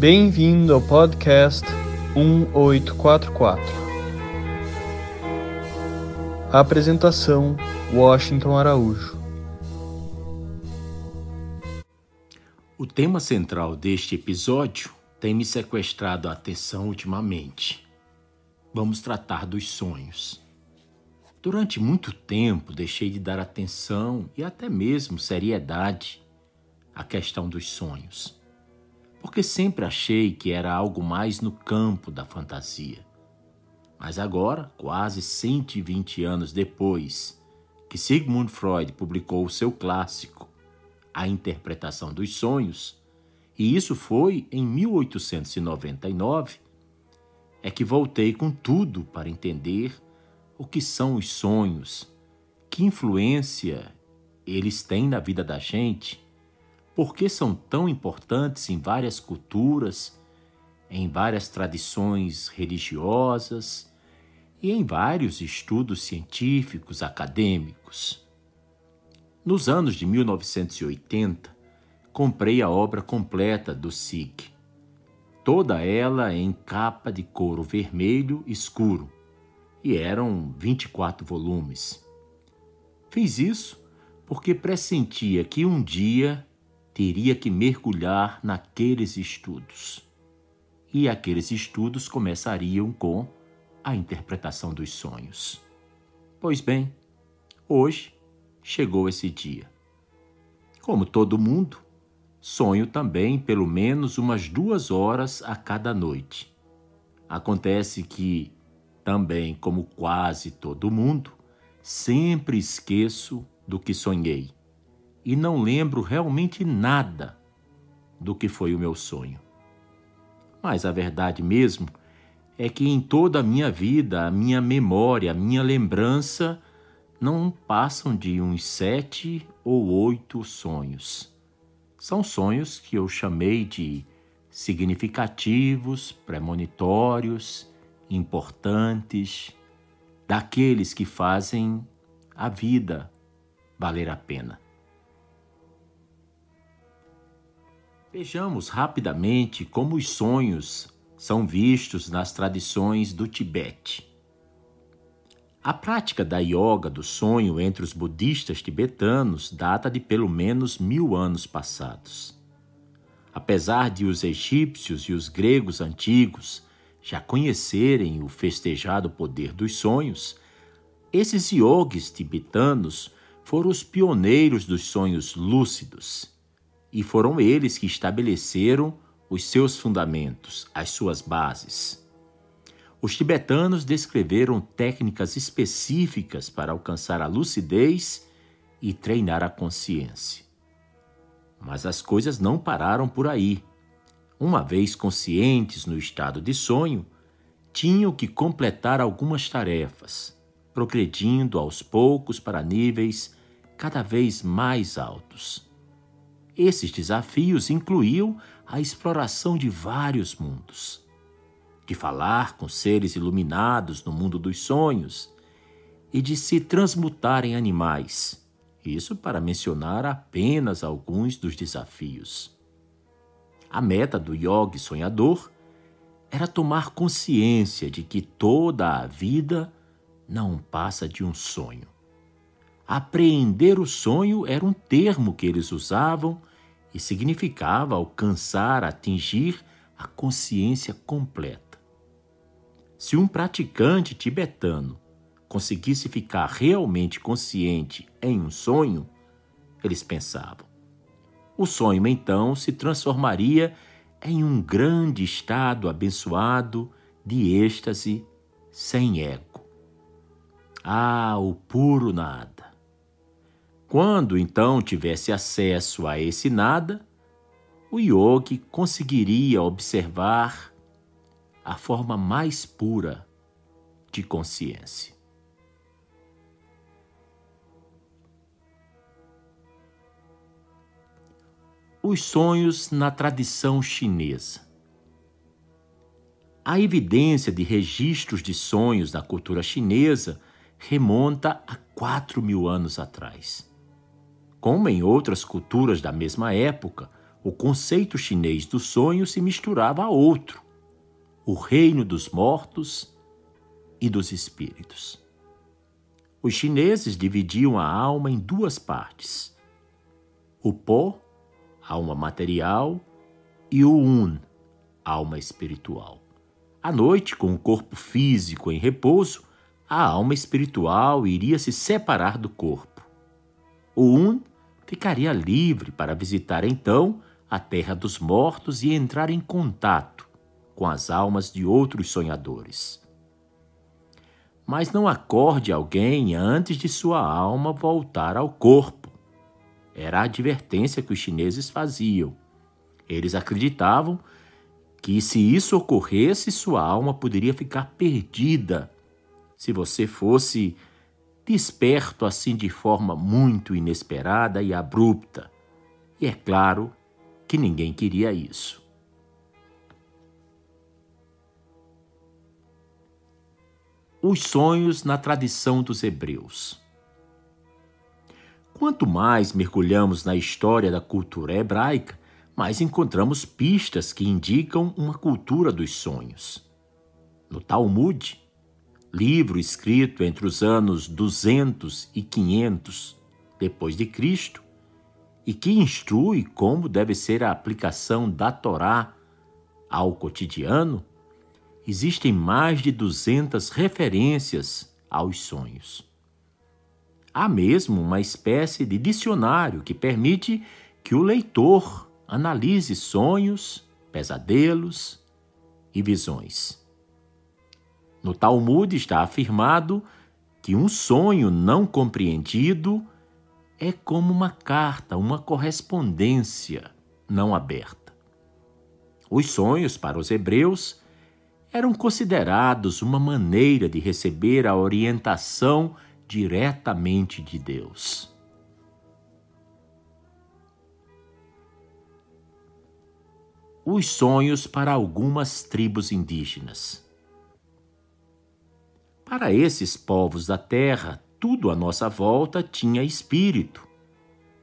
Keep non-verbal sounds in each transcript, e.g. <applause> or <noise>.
Bem-vindo ao podcast 1844. A apresentação: Washington Araújo. O tema central deste episódio tem me sequestrado a atenção ultimamente. Vamos tratar dos sonhos. Durante muito tempo deixei de dar atenção e até mesmo seriedade à questão dos sonhos porque sempre achei que era algo mais no campo da fantasia. Mas agora, quase 120 anos depois que Sigmund Freud publicou o seu clássico, A Interpretação dos Sonhos, e isso foi em 1899, é que voltei com tudo para entender o que são os sonhos, que influência eles têm na vida da gente por que são tão importantes em várias culturas, em várias tradições religiosas e em vários estudos científicos acadêmicos. Nos anos de 1980, comprei a obra completa do SIG, toda ela em capa de couro vermelho escuro, e eram 24 volumes. Fiz isso porque pressentia que um dia teria que mergulhar naqueles estudos. E aqueles estudos começariam com a interpretação dos sonhos. Pois bem, hoje chegou esse dia. Como todo mundo, sonho também pelo menos umas duas horas a cada noite. Acontece que, também como quase todo mundo, sempre esqueço do que sonhei e não lembro realmente nada do que foi o meu sonho. Mas a verdade mesmo é que em toda a minha vida, a minha memória, a minha lembrança não passam de uns sete ou oito sonhos. São sonhos que eu chamei de significativos, premonitórios, importantes, daqueles que fazem a vida valer a pena. Vejamos rapidamente como os sonhos são vistos nas tradições do Tibete. A prática da yoga do sonho entre os budistas tibetanos data de pelo menos mil anos passados. Apesar de os egípcios e os gregos antigos já conhecerem o festejado poder dos sonhos, esses yogis tibetanos foram os pioneiros dos sonhos lúcidos e foram eles que estabeleceram os seus fundamentos, as suas bases. Os tibetanos descreveram técnicas específicas para alcançar a lucidez e treinar a consciência. Mas as coisas não pararam por aí. Uma vez conscientes no estado de sonho, tinham que completar algumas tarefas, progredindo aos poucos para níveis cada vez mais altos. Esses desafios incluíam a exploração de vários mundos, de falar com seres iluminados no mundo dos sonhos e de se transmutar em animais. Isso para mencionar apenas alguns dos desafios. A meta do yogi sonhador era tomar consciência de que toda a vida não passa de um sonho. Apreender o sonho era um termo que eles usavam e significava alcançar, atingir a consciência completa. Se um praticante tibetano conseguisse ficar realmente consciente em um sonho, eles pensavam, o sonho então se transformaria em um grande estado abençoado de êxtase sem ego. Ah, o puro nada! Quando então tivesse acesso a esse nada, o yogi conseguiria observar a forma mais pura de consciência. Os sonhos na tradição chinesa. A evidência de registros de sonhos na cultura chinesa remonta a quatro mil anos atrás. Como em outras culturas da mesma época, o conceito chinês do sonho se misturava a outro, o reino dos mortos e dos espíritos. Os chineses dividiam a alma em duas partes: o pó, alma material, e o un, alma espiritual. À noite, com o corpo físico em repouso, a alma espiritual iria se separar do corpo. O un ficaria livre para visitar então a terra dos mortos e entrar em contato com as almas de outros sonhadores. Mas não acorde alguém antes de sua alma voltar ao corpo. Era a advertência que os chineses faziam. Eles acreditavam que, se isso ocorresse, sua alma poderia ficar perdida se você fosse desperto assim de forma muito inesperada e abrupta. E é claro que ninguém queria isso. Os sonhos na tradição dos hebreus. Quanto mais mergulhamos na história da cultura hebraica, mais encontramos pistas que indicam uma cultura dos sonhos. No Talmud, livro escrito entre os anos 200 e 500 depois de Cristo, e que instrui como deve ser a aplicação da Torá ao cotidiano, existem mais de 200 referências aos sonhos. Há mesmo uma espécie de dicionário que permite que o leitor analise sonhos, pesadelos e visões. No Talmud está afirmado que um sonho não compreendido é como uma carta, uma correspondência não aberta. Os sonhos, para os hebreus, eram considerados uma maneira de receber a orientação diretamente de Deus. Os sonhos para algumas tribos indígenas. Para esses povos da terra, tudo à nossa volta tinha espírito,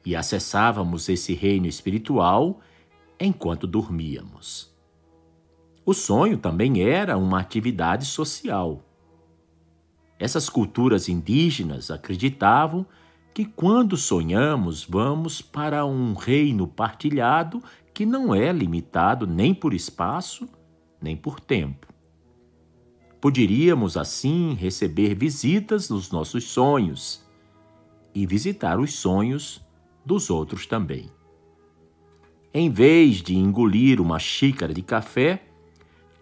e acessávamos esse reino espiritual enquanto dormíamos. O sonho também era uma atividade social. Essas culturas indígenas acreditavam que quando sonhamos vamos para um reino partilhado que não é limitado nem por espaço, nem por tempo. Poderíamos, assim, receber visitas nos nossos sonhos e visitar os sonhos dos outros também. Em vez de engolir uma xícara de café,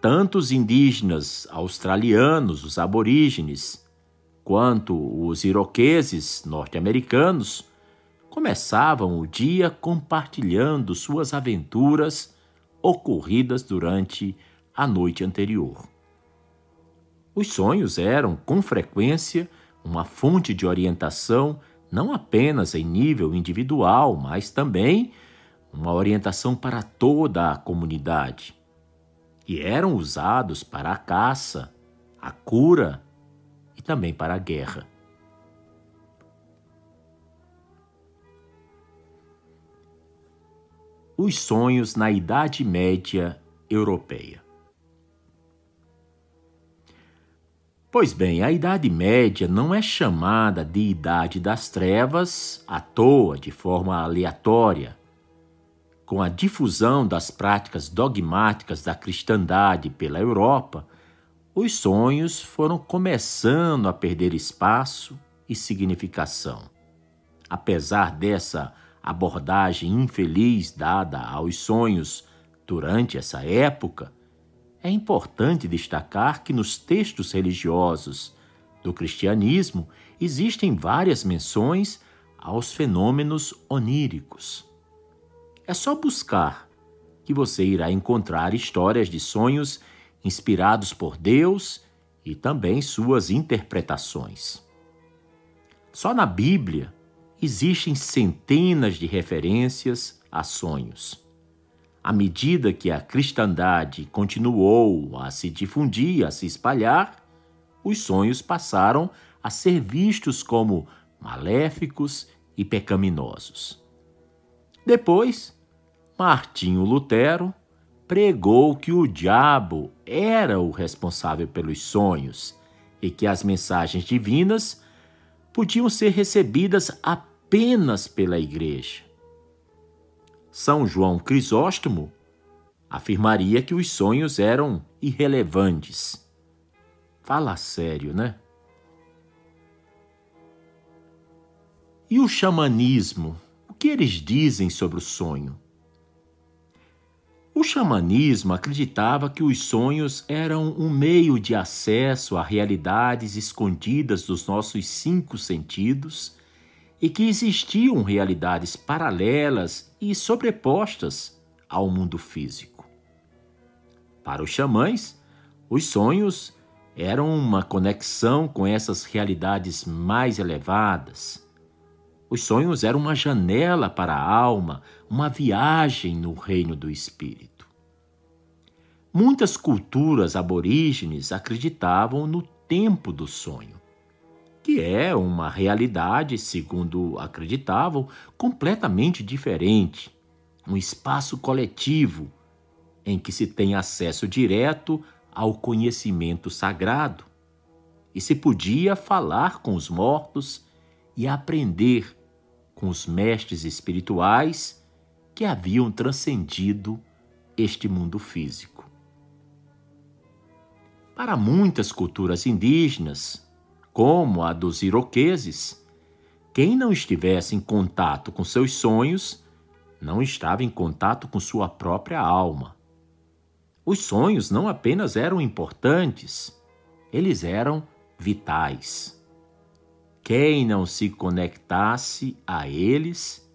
tanto os indígenas australianos, os aborígenes, quanto os iroqueses norte-americanos começavam o dia compartilhando suas aventuras ocorridas durante a noite anterior. Os sonhos eram, com frequência, uma fonte de orientação não apenas em nível individual, mas também uma orientação para toda a comunidade. E eram usados para a caça, a cura e também para a guerra. Os sonhos na Idade Média Europeia. Pois bem, a Idade Média não é chamada de Idade das Trevas à toa, de forma aleatória. Com a difusão das práticas dogmáticas da cristandade pela Europa, os sonhos foram começando a perder espaço e significação. Apesar dessa abordagem infeliz dada aos sonhos durante essa época, é importante destacar que nos textos religiosos do cristianismo existem várias menções aos fenômenos oníricos. É só buscar que você irá encontrar histórias de sonhos inspirados por Deus e também suas interpretações. Só na Bíblia existem centenas de referências a sonhos à medida que a cristandade continuou a se difundir, a se espalhar, os sonhos passaram a ser vistos como maléficos e pecaminosos. Depois, Martinho Lutero pregou que o diabo era o responsável pelos sonhos e que as mensagens divinas podiam ser recebidas apenas pela igreja. São João Crisóstomo afirmaria que os sonhos eram irrelevantes. Fala sério, né? E o xamanismo? O que eles dizem sobre o sonho? O xamanismo acreditava que os sonhos eram um meio de acesso a realidades escondidas dos nossos cinco sentidos e que existiam realidades paralelas e sobrepostas ao mundo físico. Para os xamãs, os sonhos eram uma conexão com essas realidades mais elevadas os sonhos eram uma janela para a alma, uma viagem no reino do espírito. Muitas culturas aborígenes acreditavam no tempo do sonho, que é uma realidade, segundo acreditavam, completamente diferente, um espaço coletivo em que se tem acesso direto ao conhecimento sagrado e se podia falar com os mortos e aprender com os mestres espirituais que haviam transcendido este mundo físico. Para muitas culturas indígenas, como a dos iroqueses, quem não estivesse em contato com seus sonhos não estava em contato com sua própria alma. Os sonhos não apenas eram importantes, eles eram vitais. Quem não se conectasse a eles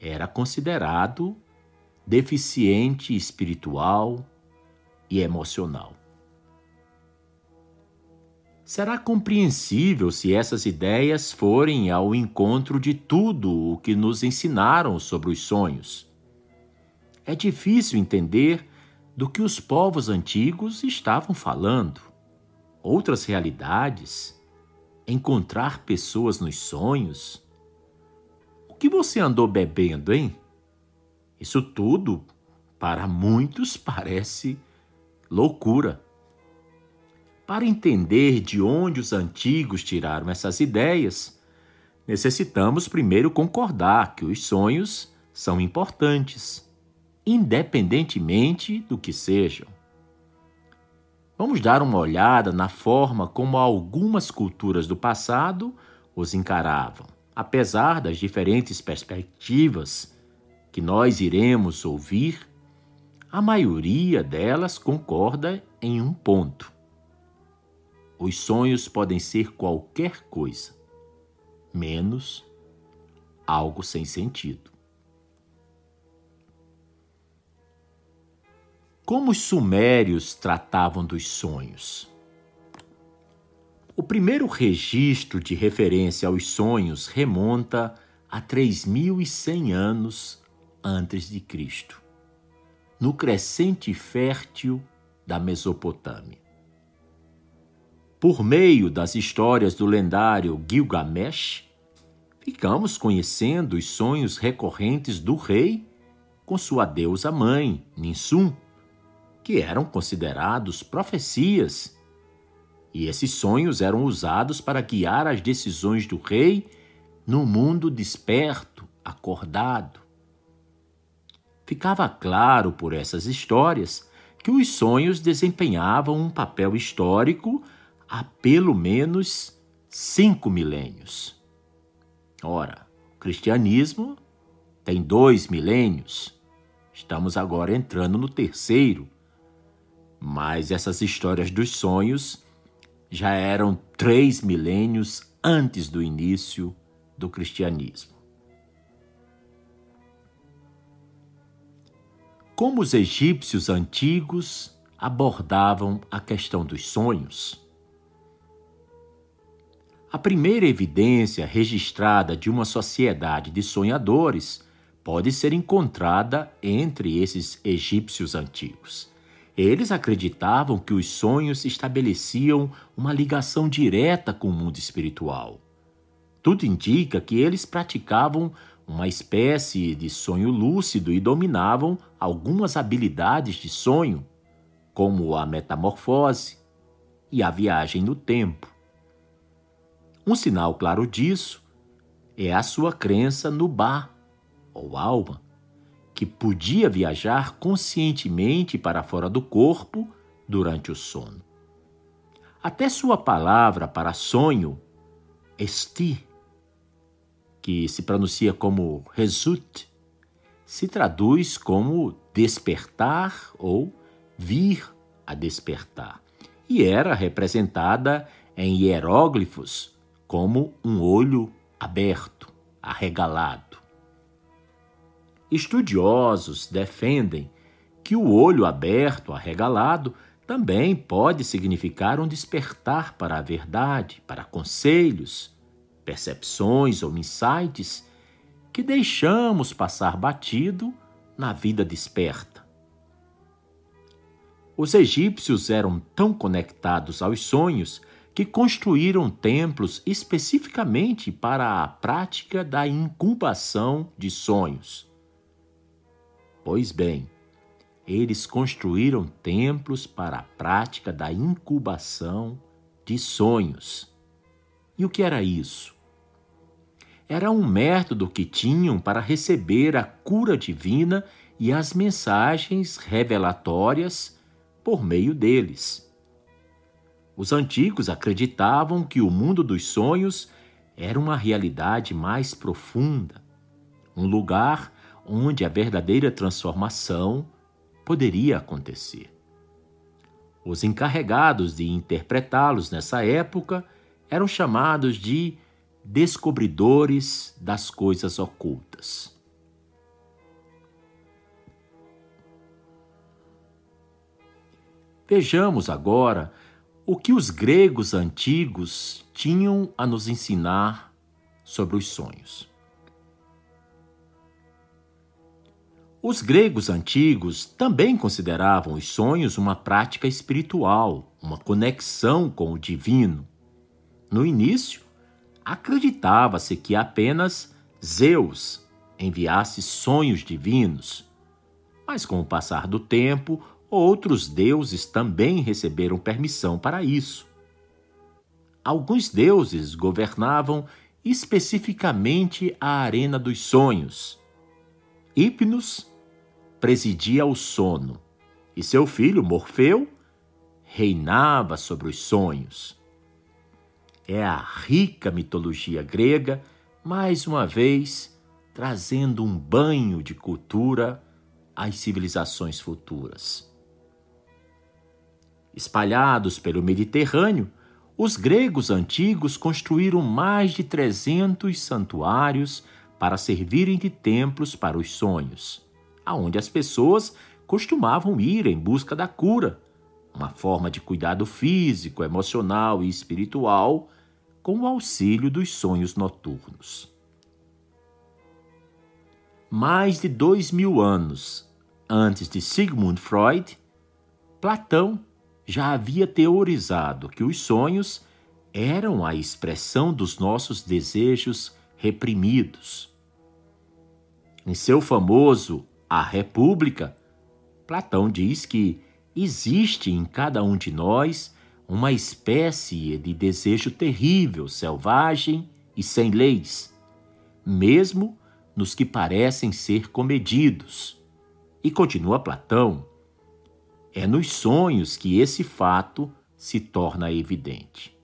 era considerado deficiente espiritual e emocional. Será compreensível se essas ideias forem ao encontro de tudo o que nos ensinaram sobre os sonhos. É difícil entender do que os povos antigos estavam falando. Outras realidades encontrar pessoas nos sonhos? O que você andou bebendo, hein? Isso tudo, para muitos, <laughs> parece loucura. Para entender de onde os antigos tiraram essas ideias, necessitamos primeiro concordar que os sonhos são importantes, independentemente do que sejam. Vamos dar uma olhada na forma como algumas culturas do passado os encaravam, apesar das diferentes perspectivas que nós iremos ouvir. A maioria delas concorda em um ponto. Os sonhos podem ser qualquer coisa, menos algo sem sentido. Como os sumérios tratavam dos sonhos? O primeiro registro de referência aos sonhos remonta a 3100 anos antes de Cristo, no crescente fértil da Mesopotâmia. Por meio das histórias do lendário Gilgamesh, ficamos conhecendo os sonhos recorrentes do rei com sua deusa mãe, Ninsum que eram considerados profecias. E esses sonhos eram usados para guiar as decisões do rei no mundo desperto, acordado. Ficava claro por essas histórias que os sonhos desempenhavam um papel histórico há pelo menos cinco milênios. Ora, o cristianismo tem dois milênios. Estamos agora entrando no terceiro. Mas essas histórias dos sonhos já eram três milênios antes do início do cristianismo. Como os egípcios antigos abordavam a questão dos sonhos? A primeira evidência registrada de uma sociedade de sonhadores pode ser encontrada entre esses egípcios antigos. Eles acreditavam que os sonhos estabeleciam uma ligação direta com o mundo espiritual. Tudo indica que eles praticavam uma espécie de sonho lúcido e dominavam algumas habilidades de sonho, como a metamorfose e a viagem no tempo. Um sinal claro disso é a sua crença no Ba, ou alma, que podia viajar conscientemente para fora do corpo durante o sono. Até sua palavra para sonho, esti, que se pronuncia como resut, se traduz como despertar ou vir a despertar, e era representada em hieróglifos como um olho aberto, arregalado. Estudiosos defendem que o olho aberto, arregalado, também pode significar um despertar para a verdade, para conselhos, percepções ou insights que deixamos passar batido na vida desperta. Os egípcios eram tão conectados aos sonhos que construíram templos especificamente para a prática da incubação de sonhos. Pois bem, eles construíram templos para a prática da incubação de sonhos. E o que era isso? Era um método que tinham para receber a cura divina e as mensagens revelatórias por meio deles. Os antigos acreditavam que o mundo dos sonhos era uma realidade mais profunda, um lugar onde a verdadeira transformação poderia acontecer. Os encarregados de interpretá-los nessa época eram chamados de descobridores das coisas ocultas. Vejamos agora o que os gregos antigos tinham a nos ensinar sobre os sonhos. Os gregos antigos também consideravam os sonhos uma prática espiritual, uma conexão com o divino. No início, acreditava-se que apenas Zeus enviasse sonhos divinos, mas com o passar do tempo, Outros deuses também receberam permissão para isso. Alguns deuses governavam especificamente a arena dos sonhos. Hipnos presidia o sono e seu filho Morfeu reinava sobre os sonhos. É a rica mitologia grega, mais uma vez, trazendo um banho de cultura às civilizações futuras. Espalhados pelo Mediterrâneo, os gregos antigos construíram mais de 300 santuários para servirem de templos para os sonhos, aonde as pessoas costumavam ir em busca da cura, uma forma de cuidado físico, emocional e espiritual com o auxílio dos sonhos noturnos. Mais de dois mil anos antes de Sigmund Freud, Platão já havia teorizado que os sonhos eram a expressão dos nossos desejos reprimidos. Em seu famoso A República, Platão diz que existe em cada um de nós uma espécie de desejo terrível, selvagem e sem leis, mesmo nos que parecem ser comedidos. E continua Platão, é nos sonhos que esse fato se torna evidente.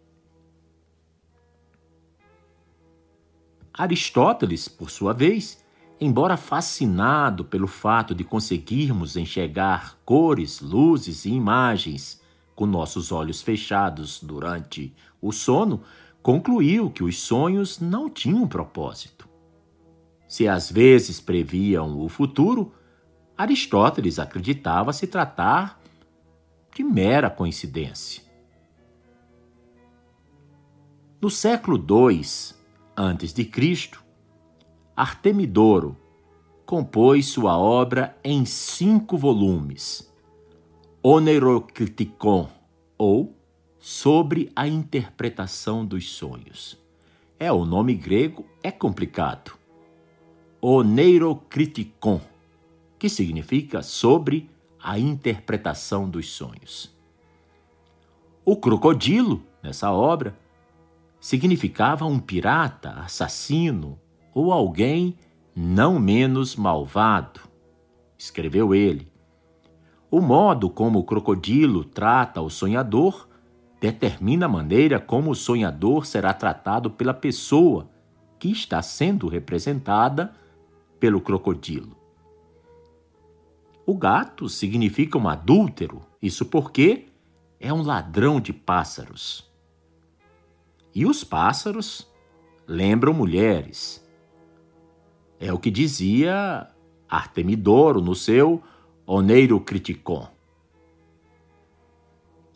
Aristóteles, por sua vez, embora fascinado pelo fato de conseguirmos enxergar cores, luzes e imagens com nossos olhos fechados durante o sono, concluiu que os sonhos não tinham propósito. Se às vezes previam o futuro, Aristóteles acreditava se tratar de mera coincidência. No século II a.C., Artemidoro compôs sua obra em cinco volumes, Onerocriticon, ou Sobre a Interpretação dos Sonhos. É, o nome grego é complicado. oneirocriticon, que significa sobre a interpretação dos sonhos. O crocodilo, nessa obra, significava um pirata, assassino ou alguém não menos malvado, escreveu ele. O modo como o crocodilo trata o sonhador determina a maneira como o sonhador será tratado pela pessoa que está sendo representada pelo crocodilo. O gato significa um adúltero, isso porque é um ladrão de pássaros. E os pássaros lembram mulheres. É o que dizia Artemidoro no seu Oneiro Criticon.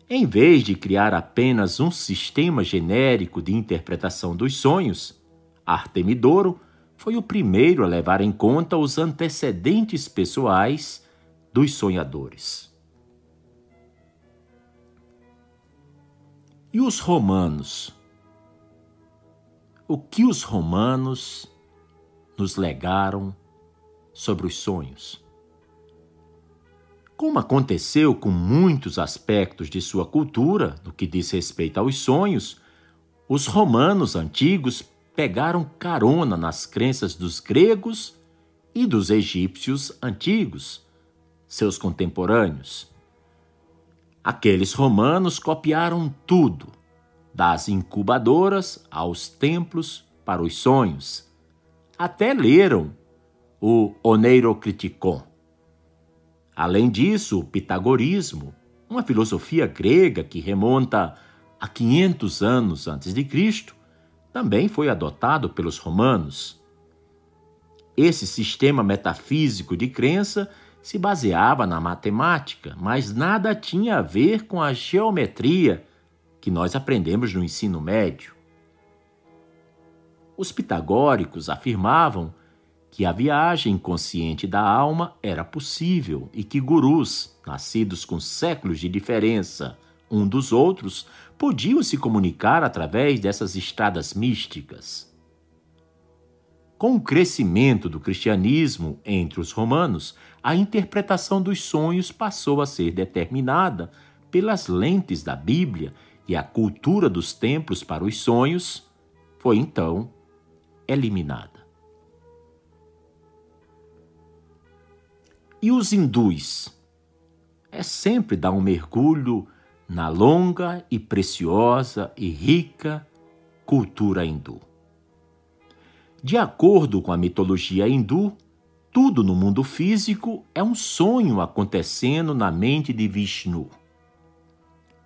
Em vez de criar apenas um sistema genérico de interpretação dos sonhos, Artemidoro foi o primeiro a levar em conta os antecedentes pessoais dos sonhadores. E os romanos? O que os romanos nos legaram sobre os sonhos? Como aconteceu com muitos aspectos de sua cultura, no que diz respeito aos sonhos, os romanos antigos pegaram carona nas crenças dos gregos e dos egípcios antigos, seus contemporâneos. Aqueles romanos copiaram tudo, das incubadoras aos templos para os sonhos. Até leram o Oneirocriticon Além disso, o pitagorismo, uma filosofia grega que remonta a 500 anos antes de Cristo, também foi adotado pelos romanos. Esse sistema metafísico de crença se baseava na matemática, mas nada tinha a ver com a geometria que nós aprendemos no ensino médio. Os pitagóricos afirmavam que a viagem consciente da alma era possível e que gurus, nascidos com séculos de diferença um dos outros, podiam se comunicar através dessas estradas místicas. Com o crescimento do cristianismo entre os romanos, a interpretação dos sonhos passou a ser determinada pelas lentes da Bíblia e a cultura dos templos para os sonhos foi então eliminada. E os hindus? É sempre dar um mergulho na longa e preciosa e rica cultura hindu. De acordo com a mitologia hindu, tudo no mundo físico é um sonho acontecendo na mente de Vishnu.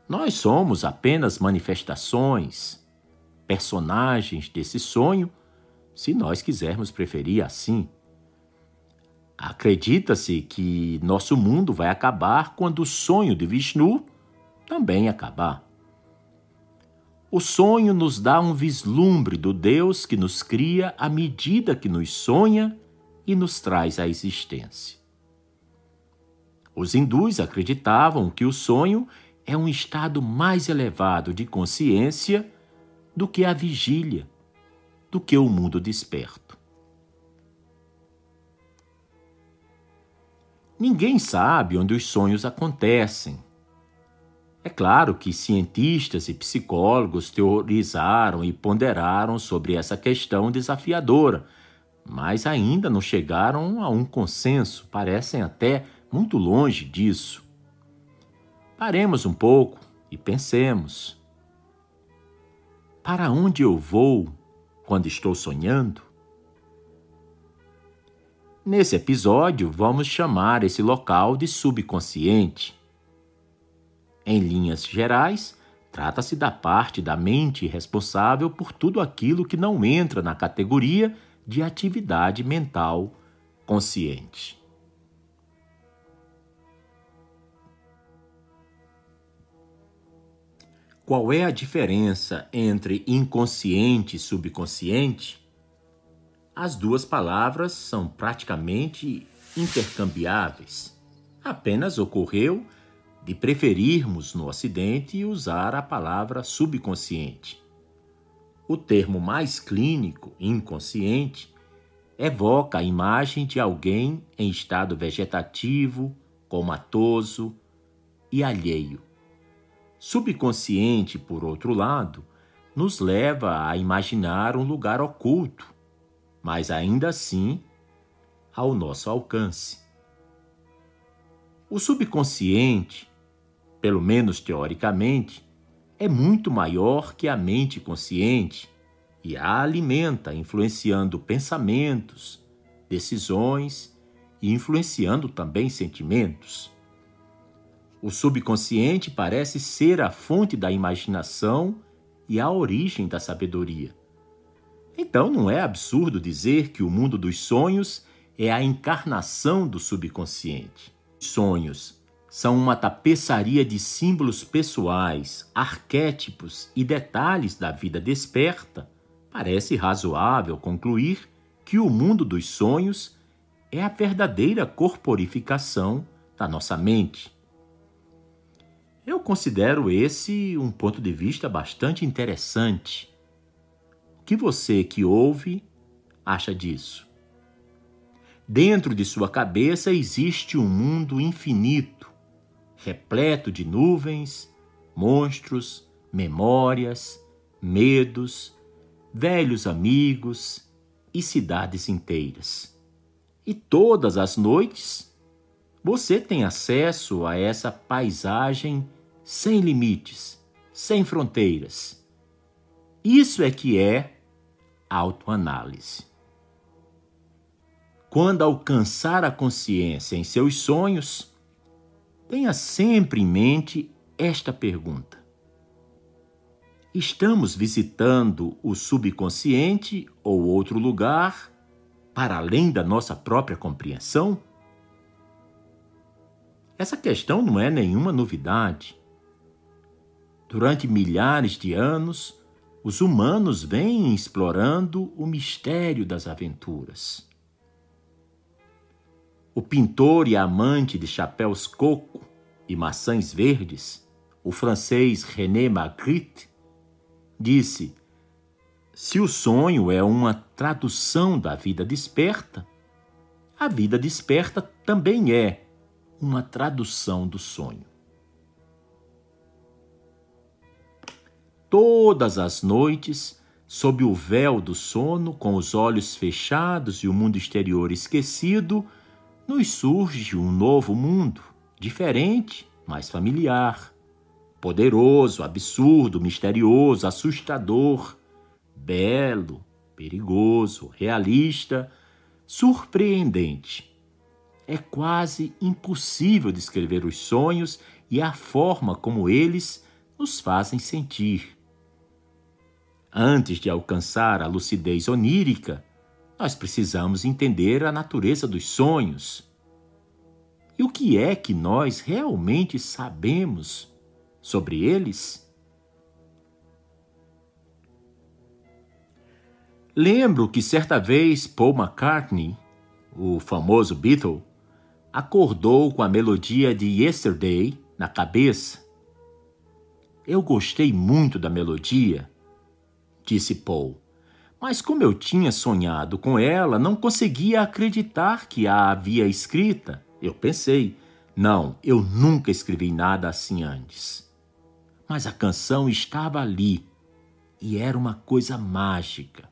Nós somos apenas manifestações, personagens desse sonho, se nós quisermos preferir assim. Acredita-se que nosso mundo vai acabar quando o sonho de Vishnu também acabar. O sonho nos dá um vislumbre do Deus que nos cria à medida que nos sonha e nos traz à existência. Os hindus acreditavam que o sonho é um estado mais elevado de consciência do que a vigília, do que o mundo desperto. Ninguém sabe onde os sonhos acontecem. É claro que cientistas e psicólogos teorizaram e ponderaram sobre essa questão desafiadora, mas ainda não chegaram a um consenso, parecem até muito longe disso. Paremos um pouco e pensemos: para onde eu vou quando estou sonhando? Nesse episódio, vamos chamar esse local de subconsciente. Em linhas gerais, trata-se da parte da mente responsável por tudo aquilo que não entra na categoria de atividade mental consciente. Qual é a diferença entre inconsciente e subconsciente? as duas palavras são praticamente intercambiáveis. Apenas ocorreu de preferirmos no Ocidente usar a palavra subconsciente. O termo mais clínico, inconsciente, evoca a imagem de alguém em estado vegetativo, comatoso e alheio. Subconsciente, por outro lado, nos leva a imaginar um lugar oculto, mas ainda assim ao nosso alcance. O subconsciente, pelo menos teoricamente, é muito maior que a mente consciente e a alimenta, influenciando pensamentos, decisões e influenciando também sentimentos. O subconsciente parece ser a fonte da imaginação e a origem da sabedoria. Então não é absurdo dizer que o mundo dos sonhos é a encarnação do subconsciente. Sonhos são uma tapeçaria de símbolos pessoais, arquétipos e detalhes da vida desperta parece razoável concluir que o mundo dos sonhos é a verdadeira corporificação da nossa mente. Eu considero esse um ponto de vista bastante interessante. O que você que ouve acha disso? Dentro de sua cabeça existe um mundo infinito, repleto de nuvens, monstros, memórias, medos velhos amigos e cidades inteiras. E todas as noites você tem acesso a essa paisagem sem limites, sem fronteiras. Isso é que é autoanálise. Quando alcançar a consciência em seus sonhos, tenha sempre em mente esta pergunta: Estamos visitando o subconsciente ou outro lugar para além da nossa própria compreensão? Essa questão não é nenhuma novidade. Durante milhares de anos, os humanos vêm explorando o mistério das aventuras. O pintor e amante de chapéus coco e maçãs verdes, o francês René Magritte, disse: Se o sonho é uma tradução da vida desperta, a vida desperta também é uma tradução do sonho. Todas as noites, sob o véu do sono, com os olhos fechados e o mundo exterior esquecido, nos surge um novo mundo, diferente, mais familiar poderoso, absurdo, misterioso, assustador, belo, perigoso, realista, surpreendente. É quase impossível descrever os sonhos e a forma como eles nos fazem sentir. Antes de alcançar a lucidez onírica, nós precisamos entender a natureza dos sonhos. E o que é que nós realmente sabemos sobre eles? Lembro que certa vez Paul McCartney, o famoso Beatle, acordou com a melodia de Yesterday na cabeça. Eu gostei muito da melodia, disse Paul, mas como eu tinha sonhado com ela, não conseguia acreditar que a havia escrita. Eu pensei, não, eu nunca escrevi nada assim antes mas a canção estava ali e era uma coisa mágica.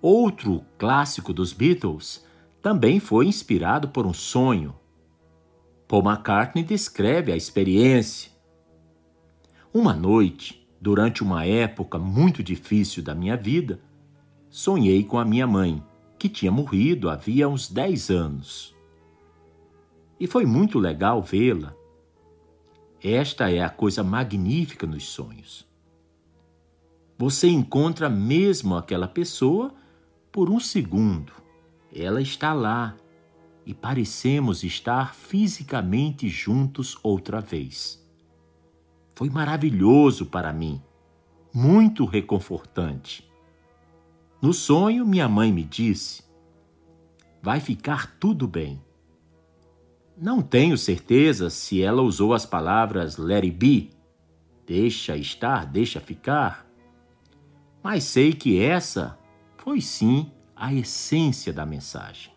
Outro clássico dos Beatles também foi inspirado por um sonho. Paul McCartney descreve a experiência. Uma noite, durante uma época muito difícil da minha vida, sonhei com a minha mãe, que tinha morrido havia uns 10 anos. E foi muito legal vê-la esta é a coisa magnífica nos sonhos. Você encontra mesmo aquela pessoa por um segundo. Ela está lá e parecemos estar fisicamente juntos outra vez. Foi maravilhoso para mim, muito reconfortante. No sonho, minha mãe me disse: Vai ficar tudo bem. Não tenho certeza se ela usou as palavras let it be, deixa estar, deixa ficar, mas sei que essa foi sim a essência da mensagem.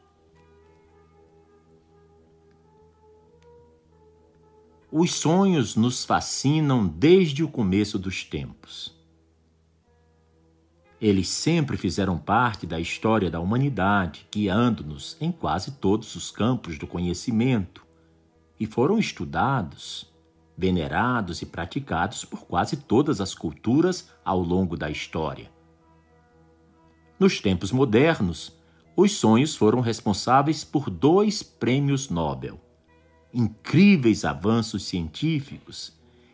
Os sonhos nos fascinam desde o começo dos tempos. Eles sempre fizeram parte da história da humanidade, guiando-nos em quase todos os campos do conhecimento, e foram estudados, venerados e praticados por quase todas as culturas ao longo da história. Nos tempos modernos, os sonhos foram responsáveis por dois prêmios Nobel, incríveis avanços científicos,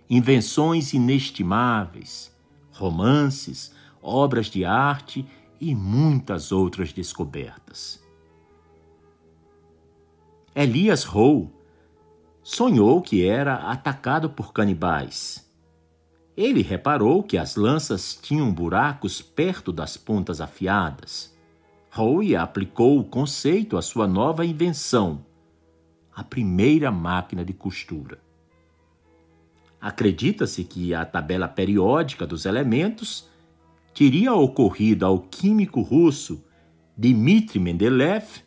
invenções inestimáveis, romances, obras de arte e muitas outras descobertas. Elias Howe sonhou que era atacado por canibais. Ele reparou que as lanças tinham buracos perto das pontas afiadas. Howe aplicou o conceito à sua nova invenção, a primeira máquina de costura. Acredita-se que a tabela periódica dos elementos teria ocorrido ao químico russo Dmitry Mendeleev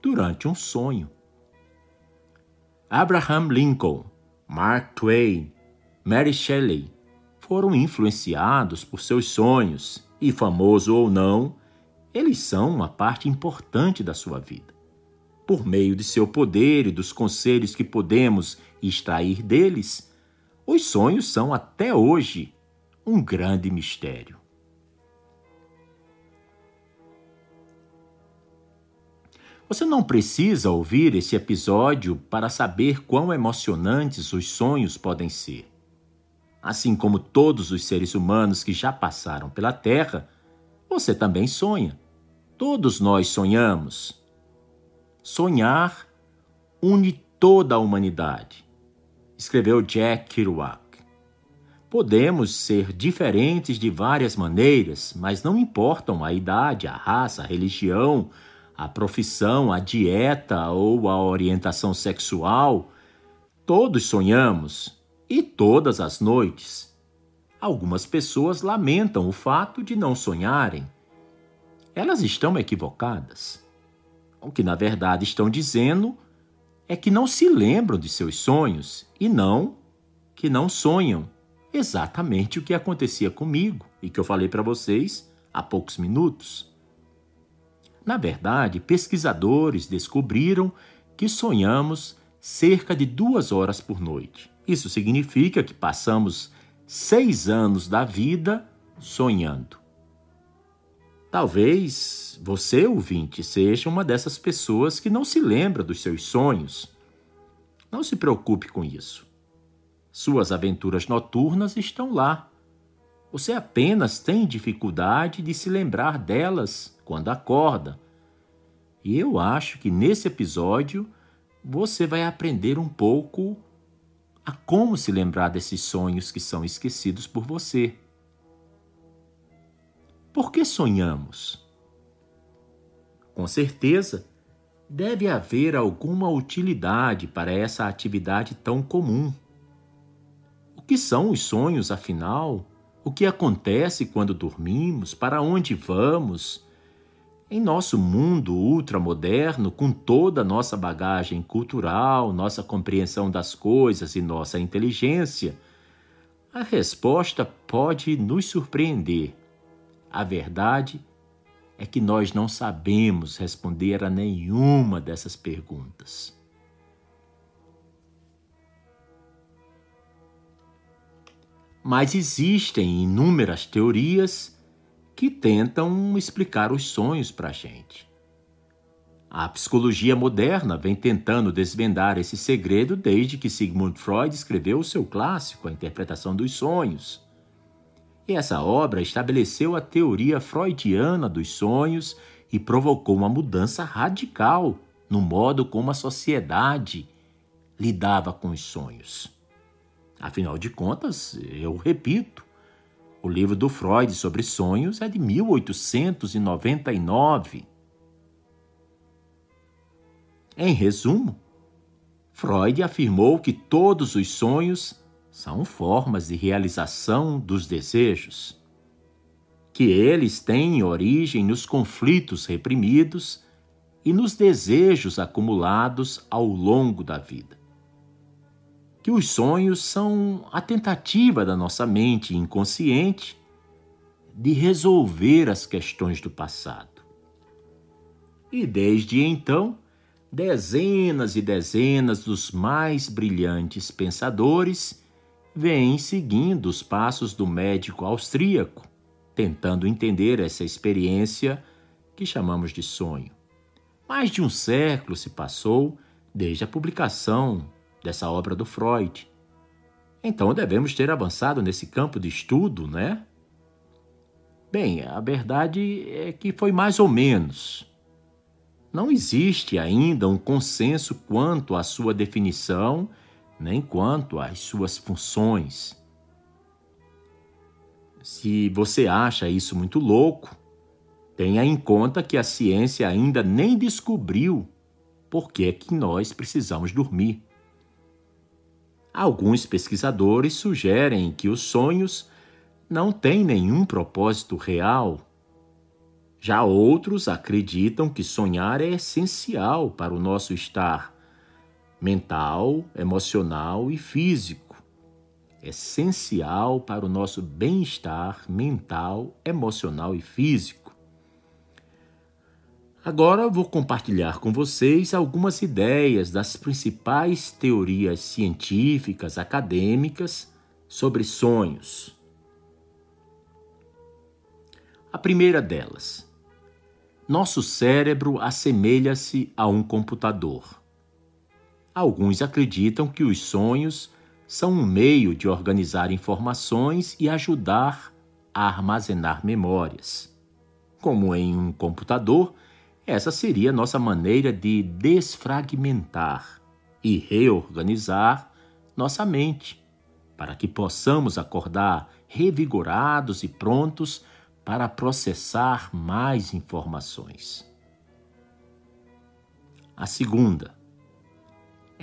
durante um sonho. Abraham Lincoln, Mark Twain, Mary Shelley foram influenciados por seus sonhos e, famoso ou não, eles são uma parte importante da sua vida. Por meio de seu poder e dos conselhos que podemos extrair deles, os sonhos são até hoje um grande mistério. Você não precisa ouvir esse episódio para saber quão emocionantes os sonhos podem ser. Assim como todos os seres humanos que já passaram pela Terra, você também sonha. Todos nós sonhamos. Sonhar une toda a humanidade, escreveu Jack Kerouac. Podemos ser diferentes de várias maneiras, mas não importam a idade, a raça, a religião, a profissão, a dieta ou a orientação sexual, todos sonhamos e todas as noites. Algumas pessoas lamentam o fato de não sonharem. Elas estão equivocadas. O que na verdade estão dizendo é que não se lembram de seus sonhos e não que não sonham. Exatamente o que acontecia comigo e que eu falei para vocês há poucos minutos. Na verdade, pesquisadores descobriram que sonhamos cerca de duas horas por noite. Isso significa que passamos seis anos da vida sonhando. Talvez você, ouvinte, seja uma dessas pessoas que não se lembra dos seus sonhos. Não se preocupe com isso. Suas aventuras noturnas estão lá. Você apenas tem dificuldade de se lembrar delas quando acorda. E eu acho que nesse episódio você vai aprender um pouco a como se lembrar desses sonhos que são esquecidos por você. Por que sonhamos? Com certeza, deve haver alguma utilidade para essa atividade tão comum. O que são os sonhos, afinal? O que acontece quando dormimos? Para onde vamos? Em nosso mundo ultramoderno, com toda a nossa bagagem cultural, nossa compreensão das coisas e nossa inteligência, a resposta pode nos surpreender. A verdade é que nós não sabemos responder a nenhuma dessas perguntas. Mas existem inúmeras teorias que tentam explicar os sonhos para a gente. A psicologia moderna vem tentando desvendar esse segredo desde que Sigmund Freud escreveu o seu clássico, A Interpretação dos Sonhos. E essa obra estabeleceu a teoria freudiana dos sonhos e provocou uma mudança radical no modo como a sociedade lidava com os sonhos. Afinal de contas, eu repito, o livro do Freud sobre sonhos é de 1899. Em resumo, Freud afirmou que todos os sonhos são formas de realização dos desejos. que eles têm origem nos conflitos reprimidos e nos desejos acumulados ao longo da vida. Que os sonhos são a tentativa da nossa mente inconsciente de resolver as questões do passado. E desde então, dezenas e dezenas dos mais brilhantes pensadores vêm seguindo os passos do médico austríaco, tentando entender essa experiência que chamamos de sonho. Mais de um século se passou desde a publicação dessa obra do Freud. Então devemos ter avançado nesse campo de estudo, né? Bem, a verdade é que foi mais ou menos. Não existe ainda um consenso quanto à sua definição, nem quanto às suas funções. Se você acha isso muito louco, tenha em conta que a ciência ainda nem descobriu por que é que nós precisamos dormir. Alguns pesquisadores sugerem que os sonhos não tem nenhum propósito real. Já outros acreditam que sonhar é essencial para o nosso estar mental, emocional e físico. Essencial para o nosso bem-estar mental, emocional e físico. Agora vou compartilhar com vocês algumas ideias das principais teorias científicas acadêmicas sobre sonhos. A primeira delas. Nosso cérebro assemelha-se a um computador. Alguns acreditam que os sonhos são um meio de organizar informações e ajudar a armazenar memórias. Como em um computador, essa seria nossa maneira de desfragmentar e reorganizar nossa mente, para que possamos acordar revigorados e prontos para processar mais informações. A segunda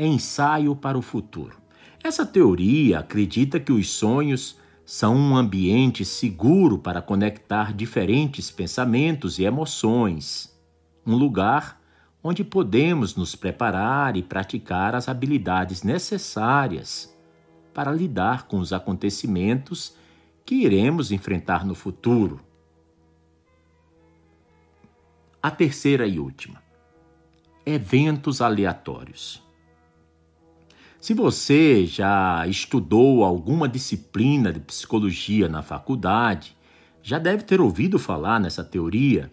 ensaio para o futuro. Essa teoria acredita que os sonhos são um ambiente seguro para conectar diferentes pensamentos e emoções, um lugar onde podemos nos preparar e praticar as habilidades necessárias para lidar com os acontecimentos que iremos enfrentar no futuro a terceira e última: eventos aleatórios. Se você já estudou alguma disciplina de psicologia na faculdade, já deve ter ouvido falar nessa teoria.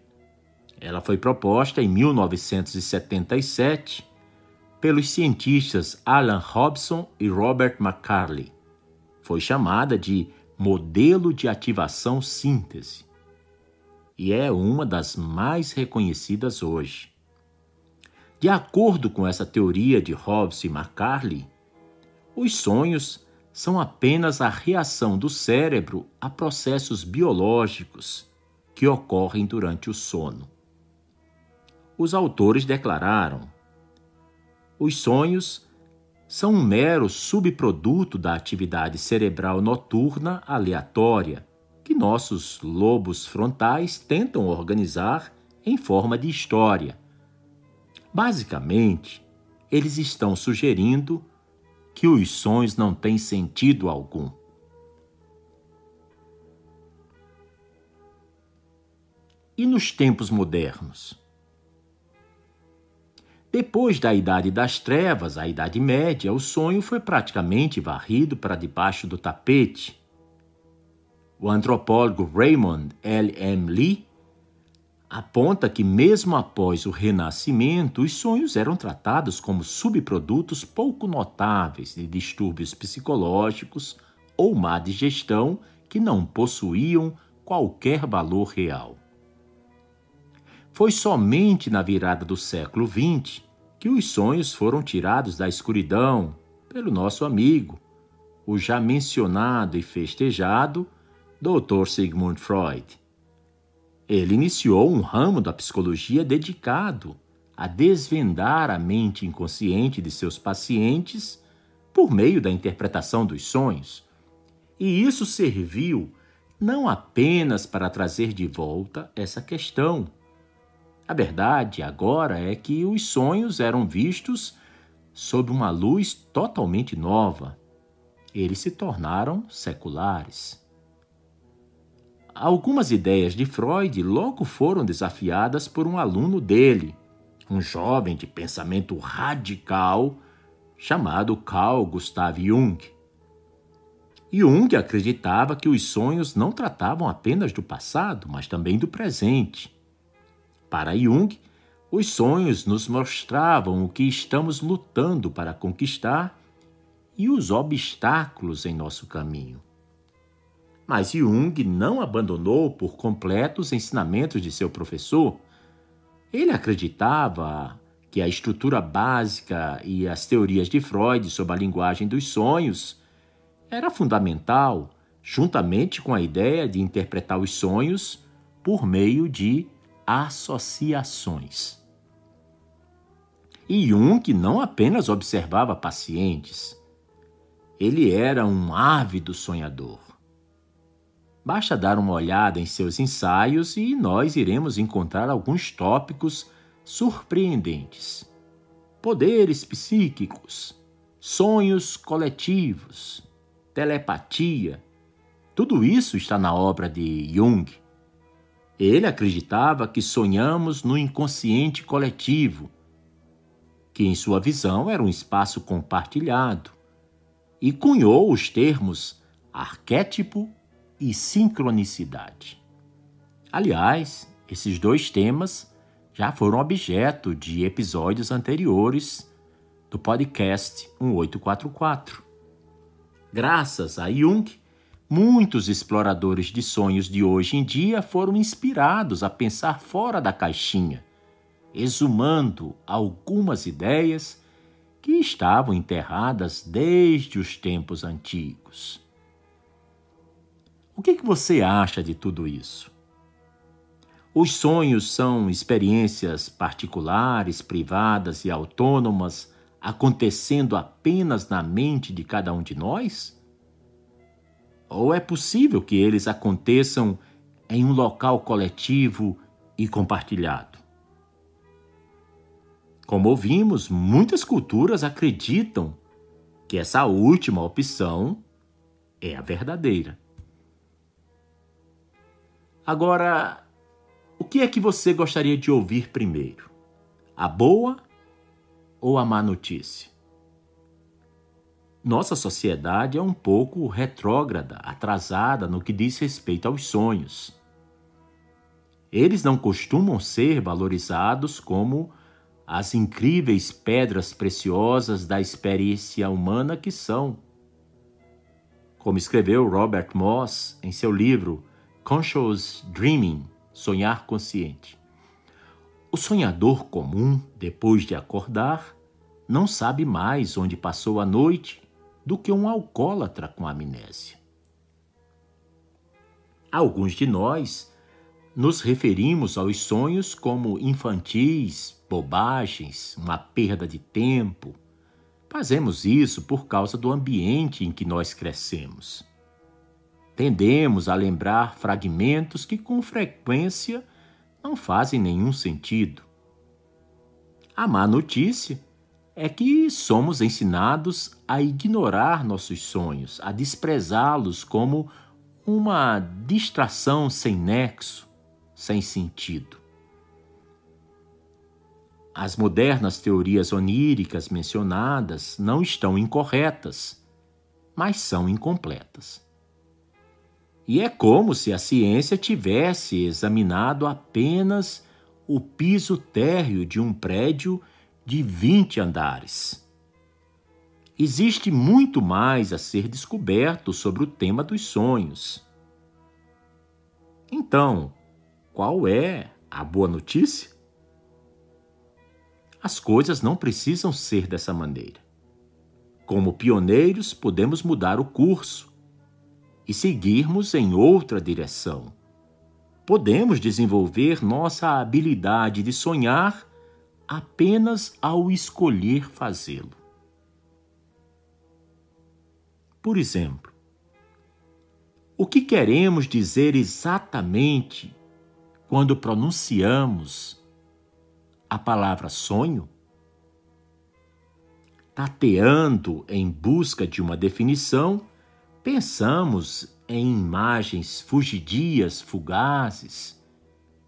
Ela foi proposta em 1977 pelos cientistas Alan Robson e Robert McCarley. Foi chamada de modelo de ativação síntese e é uma das mais reconhecidas hoje. De acordo com essa teoria de Hobbes e McCarley, os sonhos são apenas a reação do cérebro a processos biológicos que ocorrem durante o sono. Os autores declararam: os sonhos são um mero subproduto da atividade cerebral noturna aleatória que nossos lobos frontais tentam organizar em forma de história. Basicamente, eles estão sugerindo que os sonhos não têm sentido algum. E nos tempos modernos? Depois da Idade das Trevas, a Idade Média, o sonho foi praticamente varrido para debaixo do tapete o antropólogo Raymond L. M. Lee aponta que, mesmo após o Renascimento, os sonhos eram tratados como subprodutos pouco notáveis de distúrbios psicológicos ou má digestão que não possuíam qualquer valor real. Foi somente na virada do século XX que os sonhos foram tirados da escuridão pelo nosso amigo, o já mencionado e festejado Dr. Sigmund Freud. Ele iniciou um ramo da psicologia dedicado a desvendar a mente inconsciente de seus pacientes por meio da interpretação dos sonhos. E isso serviu não apenas para trazer de volta essa questão. A verdade agora é que os sonhos eram vistos sob uma luz totalmente nova. Eles se tornaram seculares. Algumas ideias de Freud logo foram desafiadas por um aluno dele, um jovem de pensamento radical chamado Carl Gustav Jung. Jung acreditava que os sonhos não tratavam apenas do passado, mas também do presente. Para Jung, os sonhos nos mostravam o que estamos lutando para conquistar e os obstáculos em nosso caminho. Mas Jung não abandonou por completo os ensinamentos de seu professor. Ele acreditava que a estrutura básica e as teorias de Freud sobre a linguagem dos sonhos era fundamental, juntamente com a ideia de interpretar os sonhos por meio de associações. E Jung não apenas observava pacientes, ele era um ávido sonhador. Basta dar uma olhada em seus ensaios e nós iremos encontrar alguns tópicos surpreendentes. Poderes psíquicos, sonhos coletivos, telepatia. Tudo isso está na obra de Jung. Ele acreditava que sonhamos no inconsciente coletivo, que em sua visão era um espaço compartilhado, e cunhou os termos arquétipo e sincronicidade. Aliás, esses dois temas já foram objeto de episódios anteriores do podcast 1844. Graças a Jung, muitos exploradores de sonhos de hoje em dia foram inspirados a pensar fora da caixinha, exumando algumas ideias que estavam enterradas desde os tempos antigos. O que, que você acha de tudo isso? Os sonhos são experiências particulares, privadas e autônomas acontecendo apenas na mente de cada um de nós? Ou é possível que eles aconteçam em um local coletivo e compartilhado? Como ouvimos, muitas culturas acreditam que essa última opção é a verdadeira. Agora, o que é que você gostaria de ouvir primeiro? A boa ou a má notícia? Nossa sociedade é um pouco retrógrada, atrasada no que diz respeito aos sonhos. Eles não costumam ser valorizados como as incríveis pedras preciosas da experiência humana que são. Como escreveu Robert Moss em seu livro Conscious Dreaming Sonhar Consciente. O sonhador comum, depois de acordar, não sabe mais onde passou a noite do que um alcoólatra com amnésia. Alguns de nós nos referimos aos sonhos como infantis, bobagens, uma perda de tempo. Fazemos isso por causa do ambiente em que nós crescemos. Tendemos a lembrar fragmentos que com frequência não fazem nenhum sentido. A má notícia é que somos ensinados a ignorar nossos sonhos, a desprezá-los como uma distração sem nexo, sem sentido. As modernas teorias oníricas mencionadas não estão incorretas, mas são incompletas. E é como se a ciência tivesse examinado apenas o piso térreo de um prédio de 20 andares. Existe muito mais a ser descoberto sobre o tema dos sonhos. Então, qual é a boa notícia? As coisas não precisam ser dessa maneira. Como pioneiros, podemos mudar o curso e seguirmos em outra direção. Podemos desenvolver nossa habilidade de sonhar apenas ao escolher fazê-lo. Por exemplo, O que queremos dizer exatamente quando pronunciamos a palavra sonho? Tateando em busca de uma definição, pensamos em imagens fugidias, fugazes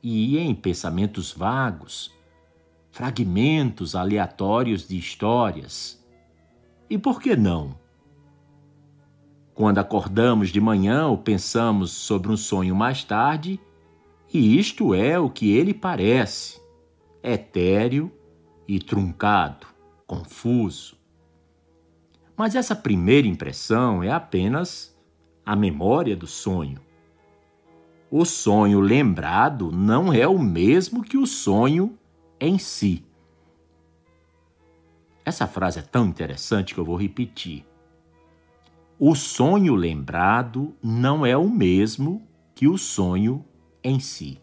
e em pensamentos vagos, fragmentos aleatórios de histórias. E por que não? Quando acordamos de manhã ou pensamos sobre um sonho mais tarde, e isto é o que ele parece: etéreo e truncado, confuso. Mas essa primeira impressão é apenas a memória do sonho. O sonho lembrado não é o mesmo que o sonho em si. Essa frase é tão interessante que eu vou repetir. O sonho lembrado não é o mesmo que o sonho em si.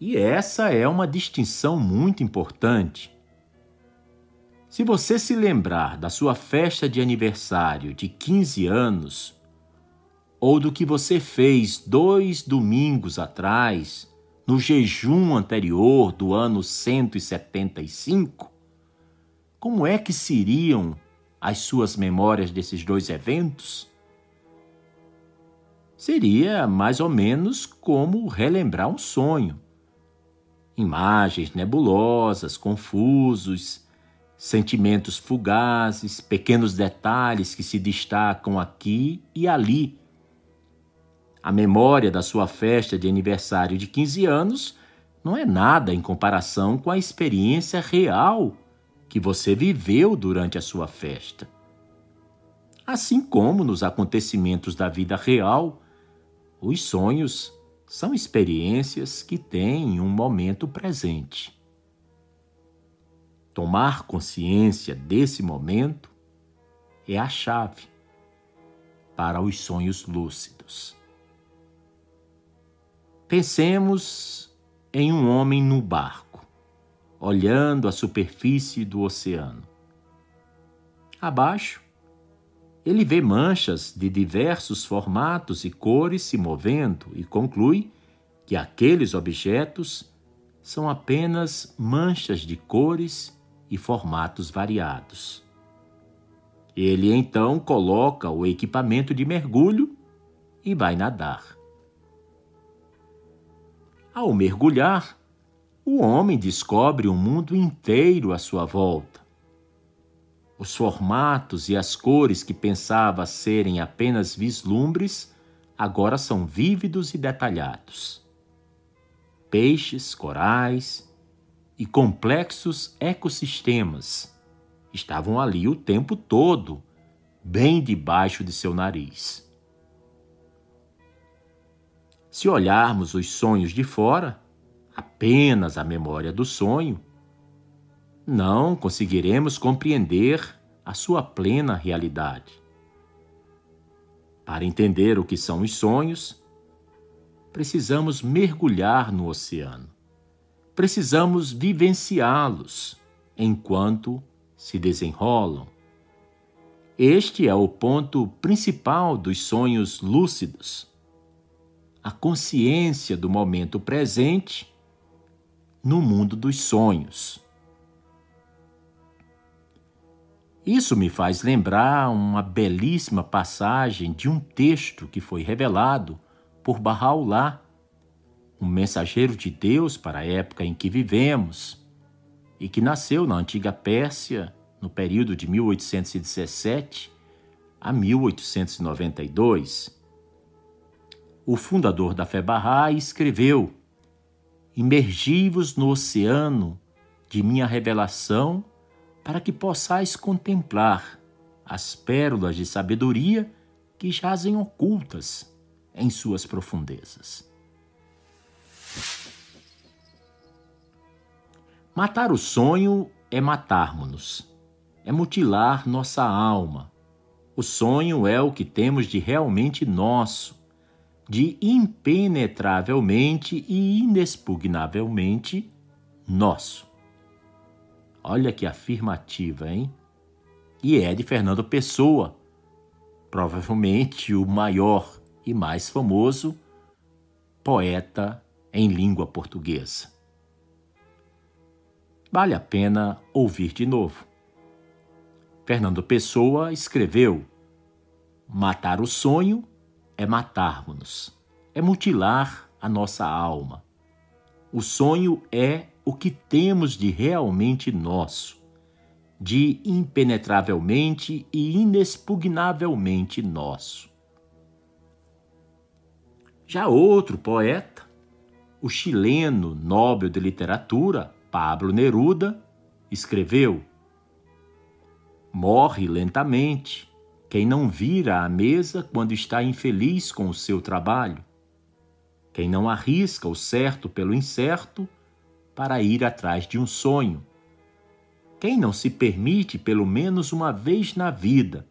E essa é uma distinção muito importante se você se lembrar da sua festa de aniversário de 15 anos, ou do que você fez dois domingos atrás, no jejum anterior do ano 175, como é que seriam as suas memórias desses dois eventos? Seria mais ou menos como relembrar um sonho. Imagens nebulosas, confusos, sentimentos fugazes, pequenos detalhes que se destacam aqui e ali. A memória da sua festa de aniversário de 15 anos não é nada em comparação com a experiência real que você viveu durante a sua festa. Assim como nos acontecimentos da vida real, os sonhos são experiências que têm um momento presente. Tomar consciência desse momento é a chave para os sonhos lúcidos. Pensemos em um homem no barco, olhando a superfície do oceano. Abaixo, ele vê manchas de diversos formatos e cores se movendo e conclui que aqueles objetos são apenas manchas de cores e formatos variados. Ele então coloca o equipamento de mergulho e vai nadar. Ao mergulhar, o homem descobre um mundo inteiro à sua volta. Os formatos e as cores que pensava serem apenas vislumbres agora são vívidos e detalhados. Peixes, corais, e complexos ecossistemas estavam ali o tempo todo, bem debaixo de seu nariz. Se olharmos os sonhos de fora, apenas a memória do sonho, não conseguiremos compreender a sua plena realidade. Para entender o que são os sonhos, precisamos mergulhar no oceano precisamos vivenciá-los enquanto se desenrolam. Este é o ponto principal dos sonhos lúcidos. A consciência do momento presente no mundo dos sonhos. Isso me faz lembrar uma belíssima passagem de um texto que foi revelado por Bahá'u'lláh um mensageiro de Deus para a época em que vivemos e que nasceu na antiga Pérsia no período de 1817 a 1892. O fundador da fé Bahá'í escreveu: Imergi-vos no oceano de minha revelação para que possais contemplar as pérolas de sabedoria que jazem ocultas em suas profundezas. Matar o sonho é matarmos-nos, é mutilar nossa alma. O sonho é o que temos de realmente nosso, de impenetravelmente e inexpugnavelmente nosso. Olha que afirmativa, hein? E é de Fernando Pessoa, provavelmente o maior e mais famoso poeta em língua portuguesa. Vale a pena ouvir de novo. Fernando Pessoa escreveu: Matar o sonho é matarmos-nos, é mutilar a nossa alma. O sonho é o que temos de realmente nosso, de impenetravelmente e inexpugnavelmente nosso. Já outro poeta, o chileno Nobel de Literatura, Pablo Neruda, escreveu: Morre lentamente quem não vira à mesa quando está infeliz com o seu trabalho, quem não arrisca o certo pelo incerto para ir atrás de um sonho, quem não se permite, pelo menos uma vez na vida,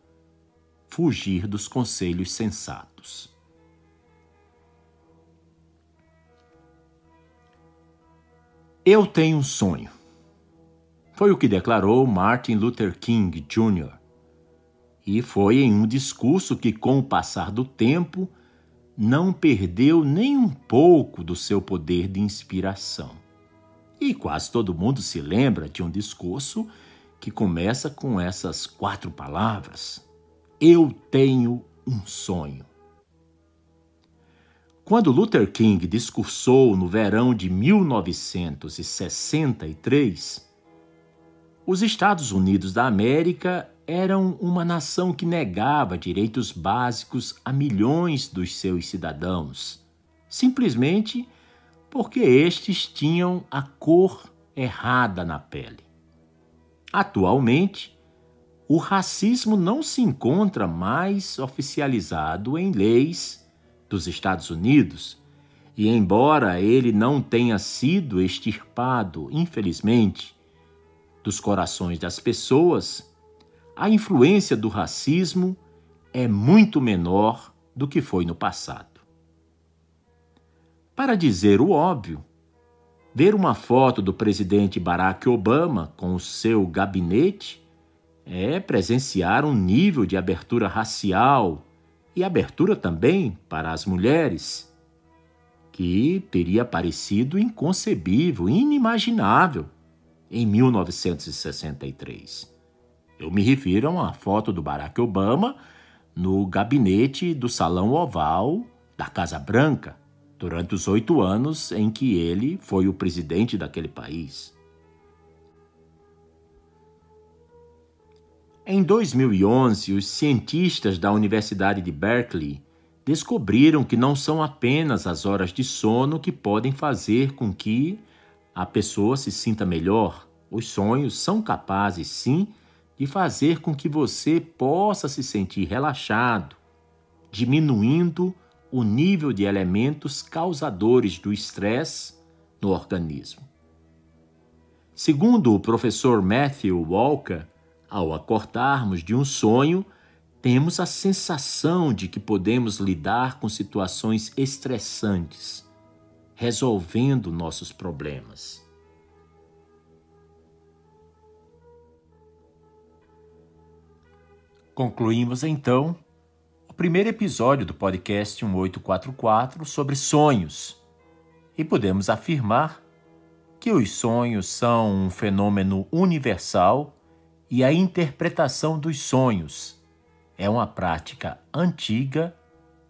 fugir dos conselhos sensatos. Eu tenho um sonho. Foi o que declarou Martin Luther King Jr. E foi em um discurso que, com o passar do tempo, não perdeu nem um pouco do seu poder de inspiração. E quase todo mundo se lembra de um discurso que começa com essas quatro palavras: Eu tenho um sonho. Quando Luther King discursou no verão de 1963, os Estados Unidos da América eram uma nação que negava direitos básicos a milhões dos seus cidadãos, simplesmente porque estes tinham a cor errada na pele. Atualmente, o racismo não se encontra mais oficializado em leis dos Estados Unidos, e embora ele não tenha sido extirpado, infelizmente, dos corações das pessoas, a influência do racismo é muito menor do que foi no passado. Para dizer o óbvio, ver uma foto do presidente Barack Obama com o seu gabinete é presenciar um nível de abertura racial e abertura também para as mulheres, que teria parecido inconcebível, inimaginável em 1963. Eu me refiro a uma foto do Barack Obama no gabinete do Salão Oval da Casa Branca, durante os oito anos em que ele foi o presidente daquele país. Em 2011, os cientistas da Universidade de Berkeley descobriram que não são apenas as horas de sono que podem fazer com que a pessoa se sinta melhor. Os sonhos são capazes, sim, de fazer com que você possa se sentir relaxado, diminuindo o nível de elementos causadores do estresse no organismo. Segundo o professor Matthew Walker, ao acordarmos de um sonho, temos a sensação de que podemos lidar com situações estressantes, resolvendo nossos problemas. Concluímos então o primeiro episódio do podcast 1844 sobre sonhos e podemos afirmar que os sonhos são um fenômeno universal e a interpretação dos sonhos é uma prática antiga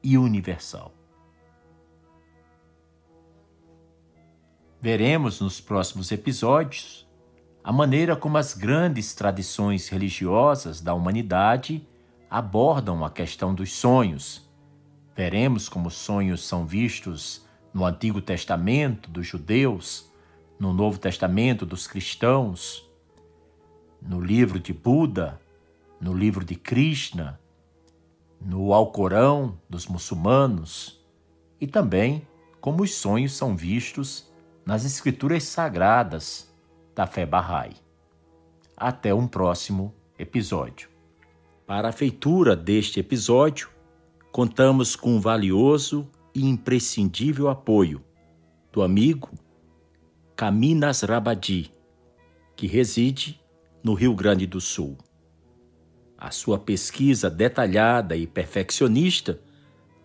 e universal. Veremos nos próximos episódios a maneira como as grandes tradições religiosas da humanidade abordam a questão dos sonhos. Veremos como sonhos são vistos no Antigo Testamento dos judeus, no Novo Testamento dos cristãos no livro de Buda, no livro de Krishna, no Alcorão dos muçulmanos e também como os sonhos são vistos nas escrituras sagradas da fé Bahá'í. Até um próximo episódio. Para a feitura deste episódio, contamos com um valioso e imprescindível apoio do amigo Caminas Rabadi, que reside no Rio Grande do Sul. A sua pesquisa detalhada e perfeccionista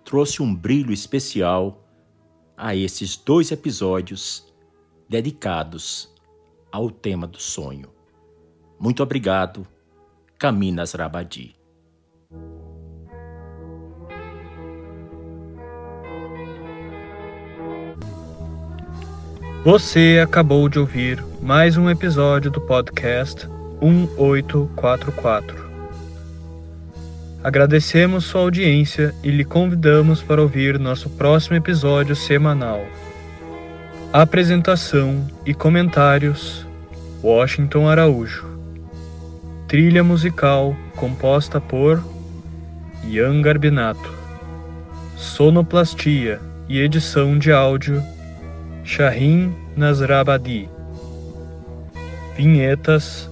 trouxe um brilho especial a esses dois episódios dedicados ao tema do sonho. Muito obrigado, Caminas Rabadi. Você acabou de ouvir mais um episódio do podcast 1844. Agradecemos sua audiência e lhe convidamos para ouvir nosso próximo episódio semanal. Apresentação e comentários: Washington Araújo. Trilha musical composta por Ian Garbinato. Sonoplastia e edição de áudio Shahin Nasrabadi. Vinhetas